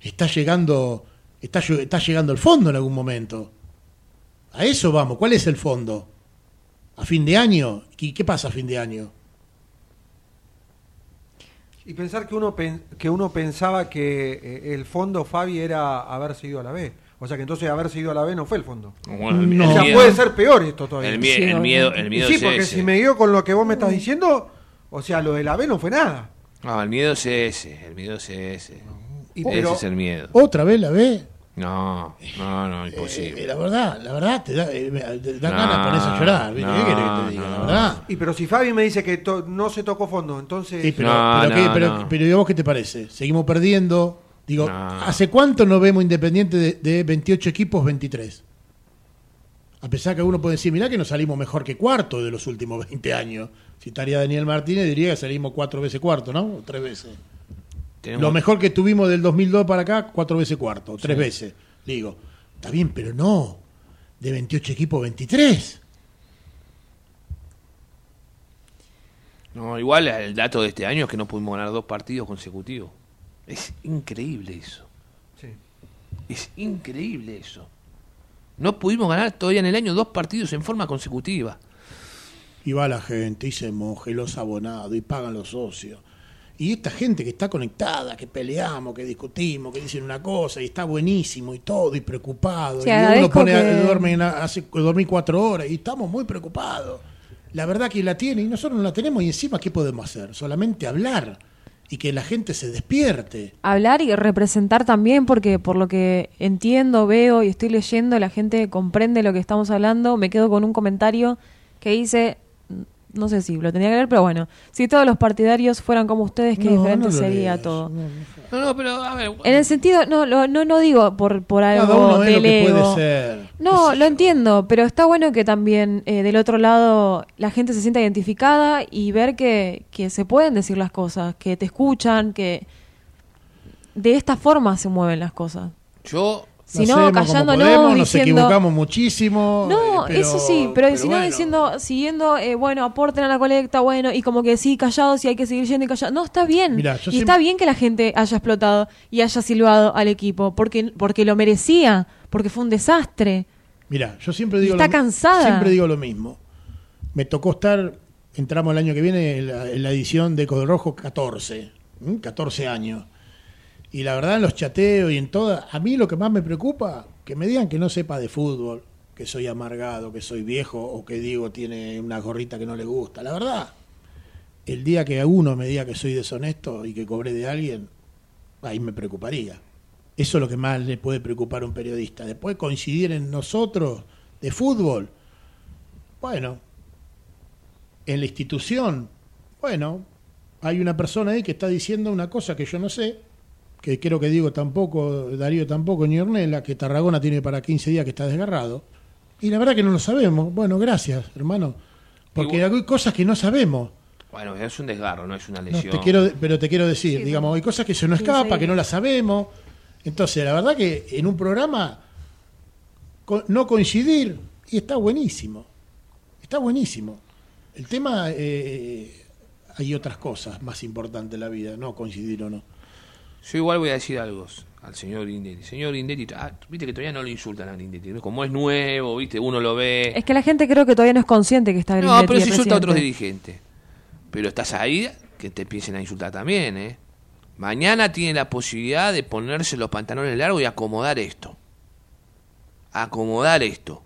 está llegando, está, está llegando al fondo en algún momento. A eso vamos. ¿Cuál es el fondo? ¿A fin de año? ¿Y qué pasa a fin de año? Y pensar que uno, pen- que uno pensaba que eh, el fondo, Fabi, era haberse ido a la B. O sea que entonces haberse ido a la B no fue el fondo. Bueno, el- O el sea, miedo- puede ser peor esto todavía. El, mie- el miedo, el miedo sí, es porque ese. si me guío con lo que vos me estás diciendo, o sea, lo de la B no fue nada. No, el miedo es ese, el miedo es ese. Y ese pero- es el miedo. ¿Otra vez la ve? No, no, no, imposible. Eh, la verdad, la verdad, te da, eh, te da No, ganas ponerse a llorar. ¿viste? ¿Qué no, querés que te diga? La no. verdad. Y pero si Fabi me dice que to- no se tocó fondo, entonces... Sí, pero, No, pero, no, qué- pero, no. pero ¿y a vos qué te parece? Seguimos perdiendo. Digo, No. ¿hace cuánto no vemos Independiente de, de 28 equipos, 23? A pesar que uno puede decir, mirá que nos salimos mejor que cuarto de los últimos 20 años. Si estaría Daniel Martínez, diría que salimos cuatro veces cuarto, ¿no? O tres veces. Tenemos- Lo mejor que tuvimos del 2002 para acá, cuatro veces cuarto, tres Sí. veces. Digo, está bien, pero no. De 28 equipos, 23. No, igual el dato de este año es que no pudimos ganar dos partidos consecutivos. Es increíble eso. Sí. Es increíble eso. No pudimos ganar todavía en el año dos partidos en forma consecutiva. Y va la gente y se moja y los abonados y pagan los socios. Y esta gente que está conectada, que peleamos, que discutimos, que dicen una cosa y está buenísimo y todo y preocupado. Sí, y uno agradezco pone a- que- duerme en- hace dormir cuatro horas y estamos muy preocupados. La verdad que la tiene y nosotros no la tenemos y encima ¿qué podemos hacer? Solamente hablar y que la gente se despierte. hablar y representar también, porque por lo que entiendo, veo y estoy leyendo, la gente comprende lo que estamos hablando. Me quedo con un comentario que dice, no sé si lo tenía que leer, pero bueno, si todos los partidarios fueran como ustedes, qué No, diferente no sería todo. No, no, pero a ver. En el sentido, no, lo- no, no digo por, por algo del ego. puede ser. No, lo entiendo, pero está bueno que también eh, del otro lado la gente se sienta identificada y ver que, que se pueden decir las cosas, que te escuchan, que de esta forma se mueven las cosas. Yo. Si Lo no, callándonos, podemos, nos diciendo- equivocamos muchísimo. No, eh, pero- eso sí, pero, si no bueno. diciendo, siguiendo, eh, bueno, aporten a la colecta, bueno, y como que sí, callados y hay que seguir yendo y callados. No, está bien. Mirá, y está bien que la gente haya explotado y haya silbado al equipo, porque, porque lo merecía, porque fue un desastre. Mira, yo siempre digo está lo, cansada. Siempre digo lo mismo. Me tocó estar, entramos el año que viene en la, en la edición de Código Rojo 14, ¿m? 14 años. Y la verdad en los chateos y en todas, a mí lo que más me preocupa, que me digan que no sepa de fútbol, que soy amargado, que soy viejo o que digo tiene una gorrita que no le gusta. La verdad, el día que a uno me diga que soy deshonesto y que cobré de alguien, ahí me preocuparía. Eso es lo que más le puede preocupar a un periodista. Después coincidir en nosotros de fútbol, bueno, en la institución, bueno, hay una persona ahí que está diciendo una cosa que yo no sé, que creo que digo tampoco, Darío tampoco, ni Ornella, que Tarragona tiene para 15 días que está desgarrado. Y la verdad que no lo sabemos. Bueno, gracias, hermano. Porque hay cosas que no sabemos. Bueno, es un desgarro, no es una No, lesión. te quiero, pero te quiero decir, Sí, digamos, hay cosas que se nos escapa, que no las sabemos. Entonces, la verdad que en un programa co- no coincidir y está buenísimo. Está buenísimo. El tema, eh, hay otras cosas más importantes en la vida, no coincidir o no. Yo igual voy a decir algo al señor Grindetti. Señor Grindetti, ah, viste que todavía no lo insultan a Grindetti. ¿no? Como es nuevo, viste, uno lo ve. Es que la gente creo que todavía no es consciente que está No, Grindetti pero de se insulta a otros dirigentes. Pero estás ahí, que te empiecen a insultar también, ¿eh? Mañana tiene la posibilidad de ponerse los pantalones largos y acomodar esto. Acomodar esto.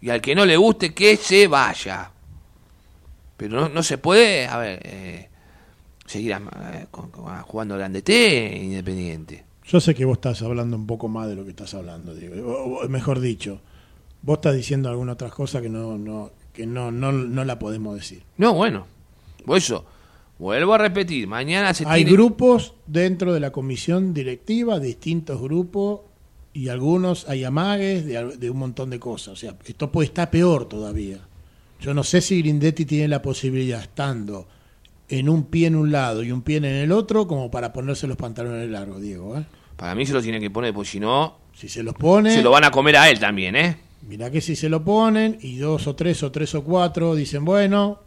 Y al que no le guste, que se vaya. Pero no, no se puede, a ver, eh, seguir am- eh, jugando grande T independiente. Yo sé que vos estás hablando un poco más de lo que estás hablando, digo. O- o mejor dicho, vos estás diciendo alguna otra cosa que no, no, que no, no, no la podemos decir. No, bueno. Por eso, vuelvo a repetir, mañana se Hay tiene... grupos dentro de la comisión directiva, distintos grupos, y algunos hay amagues de, de un montón de cosas. O sea, esto puede estar peor todavía. Yo no sé si Grindetti tiene la posibilidad, estando en un pie en un lado y un pie en el otro, como para ponerse los pantalones largos, Diego. ¿eh? Para mí se lo tiene que poner, porque si no, Si se los pone, se lo van a comer a él también, ¿eh? mirá que si se lo ponen y dos o tres o tres o cuatro dicen, bueno,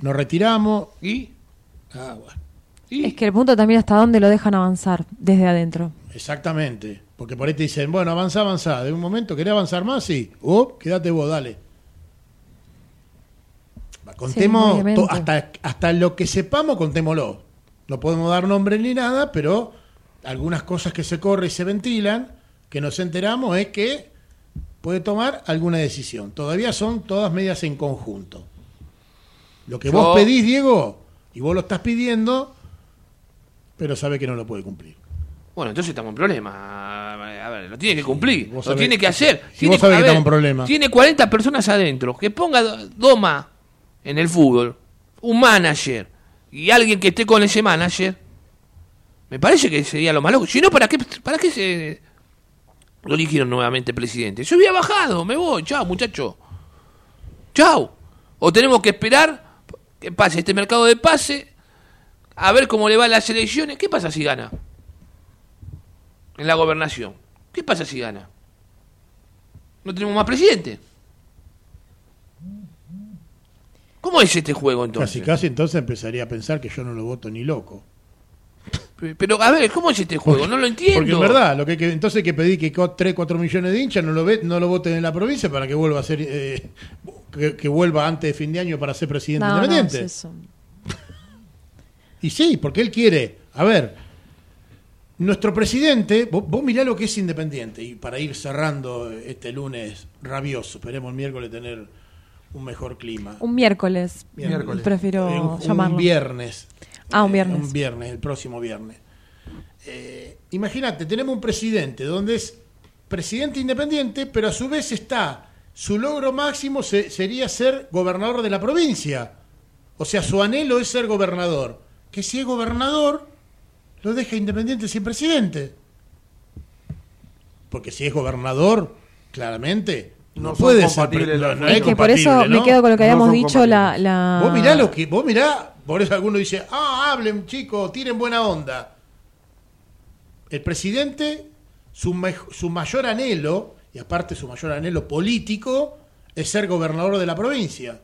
nos retiramos. ¿Y? Ah, bueno. Es que el punto también hasta dónde lo dejan avanzar desde adentro. Exactamente. Porque por ahí te dicen, bueno, avanza, avanza. De un momento, ¿querés avanzar más? Sí. Oh, quédate vos, dale. Contemos, hasta, hasta lo que sepamos, contémoslo. No podemos dar nombre ni nada, pero algunas cosas que se corren y se ventilan, que nos enteramos, es que puede tomar alguna decisión. Todavía son todas medias en conjunto. Lo que Yo- vos pedís, Diego, y vos lo estás pidiendo, pero sabe que no lo puede cumplir. Bueno, entonces estamos en problema. A ver, lo tiene que cumplir, lo sabés- tiene que hacer. si Tiene- vos sabés que ver, estamos en problema. Tiene 40 personas adentro. Que ponga do- Doma en el fútbol, un manager y alguien que esté con ese manager. Me parece que sería lo malo. Si no, ¿para qué, ¿para qué se lo eligieron nuevamente presidente? Yo había bajado, me voy, chao, muchacho. Chao. O tenemos que esperar que pase este mercado de pase, a ver cómo le van las elecciones. ¿Qué pasa si gana? En la gobernación. ¿Qué pasa si gana? No tenemos más presidente. ¿Cómo es este juego entonces? Casi, casi entonces empezaría a pensar que yo no lo voto ni loco. Pero a ver, ¿cómo es este juego? No lo entiendo. Porque en verdad, lo que, hay que- entonces hay que pedir que 3, 4 millones de hinchas no lo, ve, no lo voten en la provincia para que vuelva a ser eh, que, que vuelva antes de fin de año para ser presidente No, no, independiente. es eso. Y sí, porque él quiere, a ver, nuestro presidente, vos, vos mirá lo que es independiente, y para ir cerrando este lunes rabioso, esperemos el miércoles tener un mejor clima. Un miércoles. Miércoles. Prefiero Eh, un, llamarlo. un viernes. Ah, un Eh, viernes. un viernes, el próximo viernes. Eh, Imagínate, tenemos un presidente donde es presidente independiente, pero a su vez está, su logro máximo se- sería ser gobernador de la provincia. O sea, su anhelo es ser gobernador. Que si es gobernador, lo deja independiente sin presidente. Porque si es gobernador, claramente, no, puede ser. no, no Es es que por eso me quedo con lo que habíamos dicho, la, la... Vos mirá lo que, vos mirá, por eso alguno dice, ah, hablen chicos, tiren buena onda. El presidente, su, mej- su mayor anhelo, y aparte su mayor anhelo político, es ser gobernador de la provincia.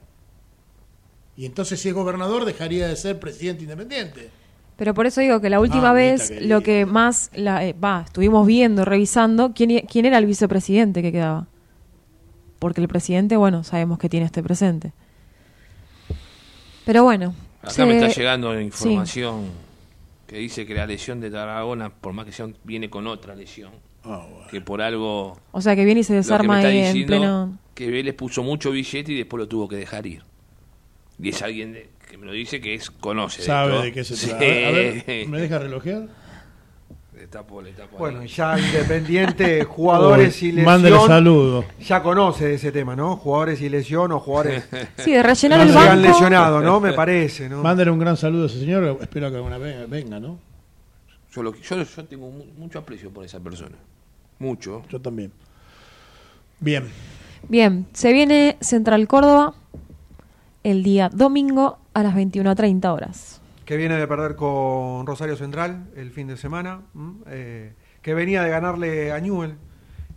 Y entonces si es gobernador dejaría de ser presidente independiente. Pero por eso digo que la última Ah, vez Anita, lo que más la, eh, va, estuvimos viendo, revisando quién, quién era el vicepresidente que quedaba. Porque el presidente, bueno, sabemos que tiene este presente. Pero bueno. Acá se- me está llegando sí. información que dice que la lesión de Tarragona, por más que sea, viene con otra lesión. Que por algo. O sea, que viene y se lo que desarma me está ahí en pleno... Que Vélez puso mucho billete y después lo tuvo que dejar ir. Y es alguien de- que me lo dice que es conoce. ¿Sabe esto. de qué se <laughs> trata? A ver, ¿me deja relojear? Le tapo, le tapo Bueno, ahí. ya Independiente, <laughs> jugadores Uy, y lesión. mándale saludo. Ya conoce de ese tema, ¿no? Jugadores y lesión o jugadores. <laughs> Sí, de rellenar el se han banco. lesionado, ¿no? Me parece, ¿no? Mándale un gran saludo a ese señor, espero que alguna vez venga, ¿no? Yo, lo- yo, yo tengo mu- mucho aprecio por esa persona. Mucho. Yo también. Bien. Bien, se viene Central Córdoba el día domingo a las 21.30 horas. Que viene de perder con Rosario Central el fin de semana, eh, que venía de ganarle a Newell,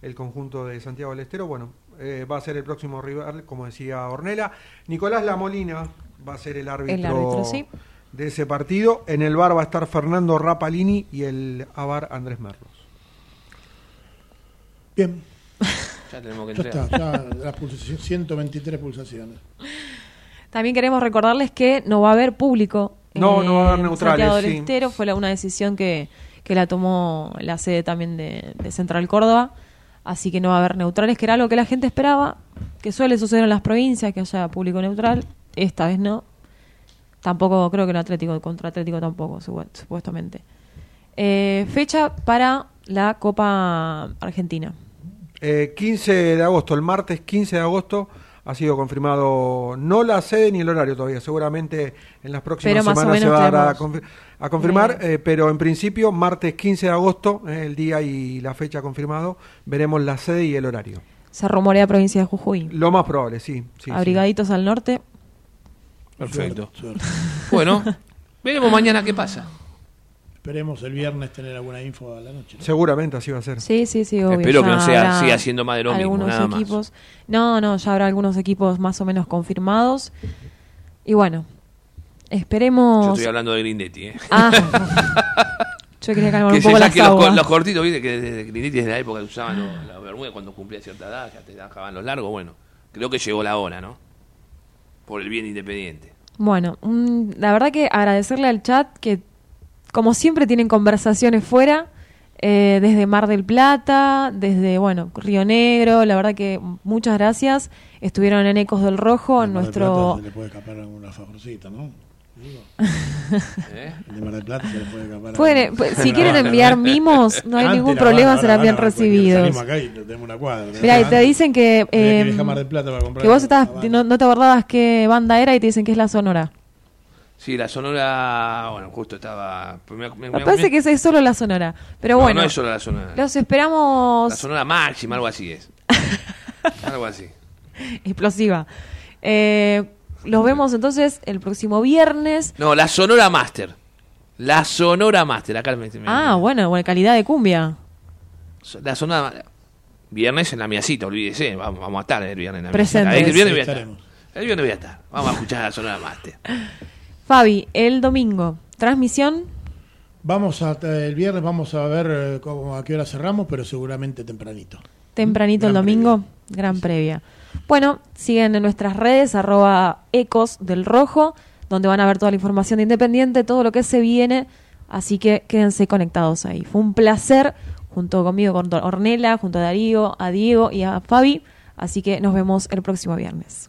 el conjunto de Santiago del Estero. Bueno, eh, va a ser el próximo rival, como decía Ornela. Nicolás Lamolina va a ser el árbitro, El árbitro, sí. de ese partido. En el bar va a estar Fernando Rapalini y el avar Andrés Merlos. Bien. Ya tenemos que Ya entregar. está, ya las pulsaciones, 123 pulsaciones. También queremos recordarles que no va a haber público. No, no va a haber neutrales, Santiago del sí. Estero fue la- una decisión que, que la tomó la sede también de, de Central Córdoba. Así que no va a haber neutrales, que era algo que la gente esperaba, que suele suceder en las provincias, que haya público neutral. Esta vez no. Tampoco creo que el Atlético contra Atlético tampoco, supu- supuestamente. Eh, fecha para la Copa Argentina. Eh, 15 de agosto, el martes 15 de agosto ha sido confirmado no la sede ni el horario todavía, seguramente en las próximas semanas se va a, dar a, tenemos- confir- a confirmar, eh, pero en principio martes 15 de agosto, eh, el día y la fecha confirmado, veremos la sede y el horario. Se rumorea provincia de Jujuy. Lo más probable, sí. sí, sí. Abrigaditos al norte. Perfecto. Suerte. Bueno, veremos mañana qué pasa. Esperemos el viernes tener alguna info a la noche. ¿no? Seguramente así va a ser. Sí, sí, sí, obvio. Espero que no sea- siga siendo más de lo mismo, algunos nada más. equipos. No, no, ya habrá algunos equipos más o menos confirmados. Y bueno, esperemos. Yo estoy hablando de Grindetti, ¿eh? Ah. <laughs> Yo quería calmar que un poco las los, cortitos, viste, que desde Grindetti es de la época que usaban los, la bermuda cuando cumplía cierta edad, ya te dejaban los largos. Bueno, creo que llegó la hora, ¿no? Por el bien independiente. Bueno, mm, la verdad que agradecerle al chat que, como siempre, tienen conversaciones fuera, eh, desde Mar del Plata, desde, bueno, Río Negro, la verdad que muchas gracias. Estuvieron en Ecos del Rojo, en Mar del nuestro... Plata se le puede escapar alguna favorcita, ¿no? Digo. ¿Eh? De Mar del Plata se le puede escapar. Pueden- pues, si <laughs> quieren enviar ¿no? mimos, no hay Antes ningún problema, ahora bien banda, cualquiera, recibidos. Salimos acá y tenemos una cuadra. Mira, y te dicen que, que eh, viajar a Mar del Plata para comprar que vos una estás, no, no te acordabas qué banda era y te dicen que es la Sonora. Sí, la sonora, bueno, justo estaba. Me, me- Me parece que es solo la Sonora. Pero No, bueno, no es solo la sonora. los esperamos La sonora máxima, algo así es. <laughs> algo así. explosiva. Eh, los vemos entonces el próximo viernes. No, la sonora master. La sonora master. Acá me, me- Ah, bueno, buena calidad de cumbia. La sonora. Viernes en la miacita, olvídese. Vamos, vamos a estar el viernes en la. Ahí el viernes voy a estar. El viernes voy a estar. Vamos a escuchar a Sonora Master. <laughs> Fabi, el domingo, transmisión. Vamos a, el viernes vamos a ver eh, cómo, a qué hora cerramos, pero seguramente tempranito. Tempranito el domingo, gran previa. Bueno, siguen en nuestras redes, arroba ecos del rojo, donde van a ver toda la información de Independiente, todo lo que se viene, así que quédense conectados ahí. Fue un placer, junto conmigo, con Ornela, junto a Darío, a Diego y a Fabi, así que nos vemos el próximo viernes.